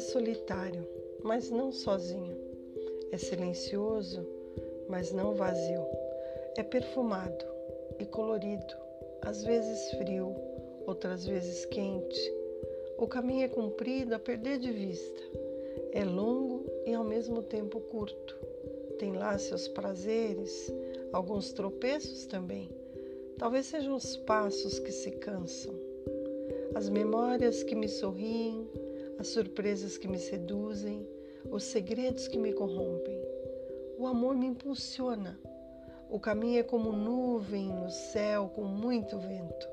solitário, mas não sozinho. É silencioso, mas não vazio. É perfumado e colorido, às vezes frio, outras vezes quente. O caminho é comprido a perder de vista. É longo e ao mesmo tempo curto. Tem lá seus prazeres, alguns tropeços também. Talvez sejam os passos que se cansam, as memórias que me sorriem, as surpresas que me seduzem, os segredos que me corrompem. O amor me impulsiona. O caminho é como nuvem no céu com muito vento.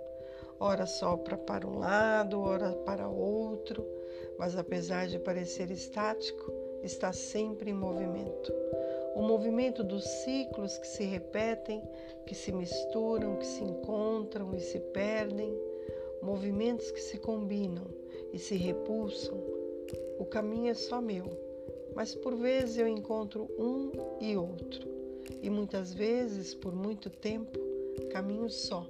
Ora sopra para um lado, ora para outro, mas apesar de parecer estático, está sempre em movimento o movimento dos ciclos que se repetem, que se misturam, que se encontram e se perdem, movimentos que se combinam e se repulsam. O caminho é só meu, mas por vezes eu encontro um e outro, e muitas vezes, por muito tempo, caminho só,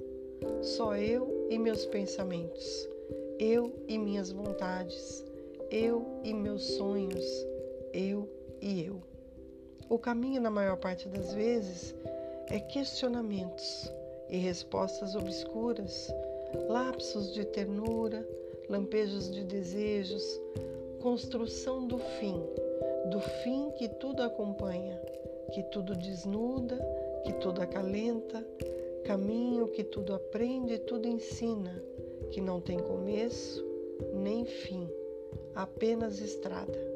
só eu e meus pensamentos, eu e minhas vontades, eu e meus sonhos, eu e eu. O caminho, na maior parte das vezes, é questionamentos e respostas obscuras, lapsos de ternura, lampejos de desejos, construção do fim, do fim que tudo acompanha, que tudo desnuda, que tudo acalenta, caminho que tudo aprende e tudo ensina, que não tem começo nem fim, apenas estrada.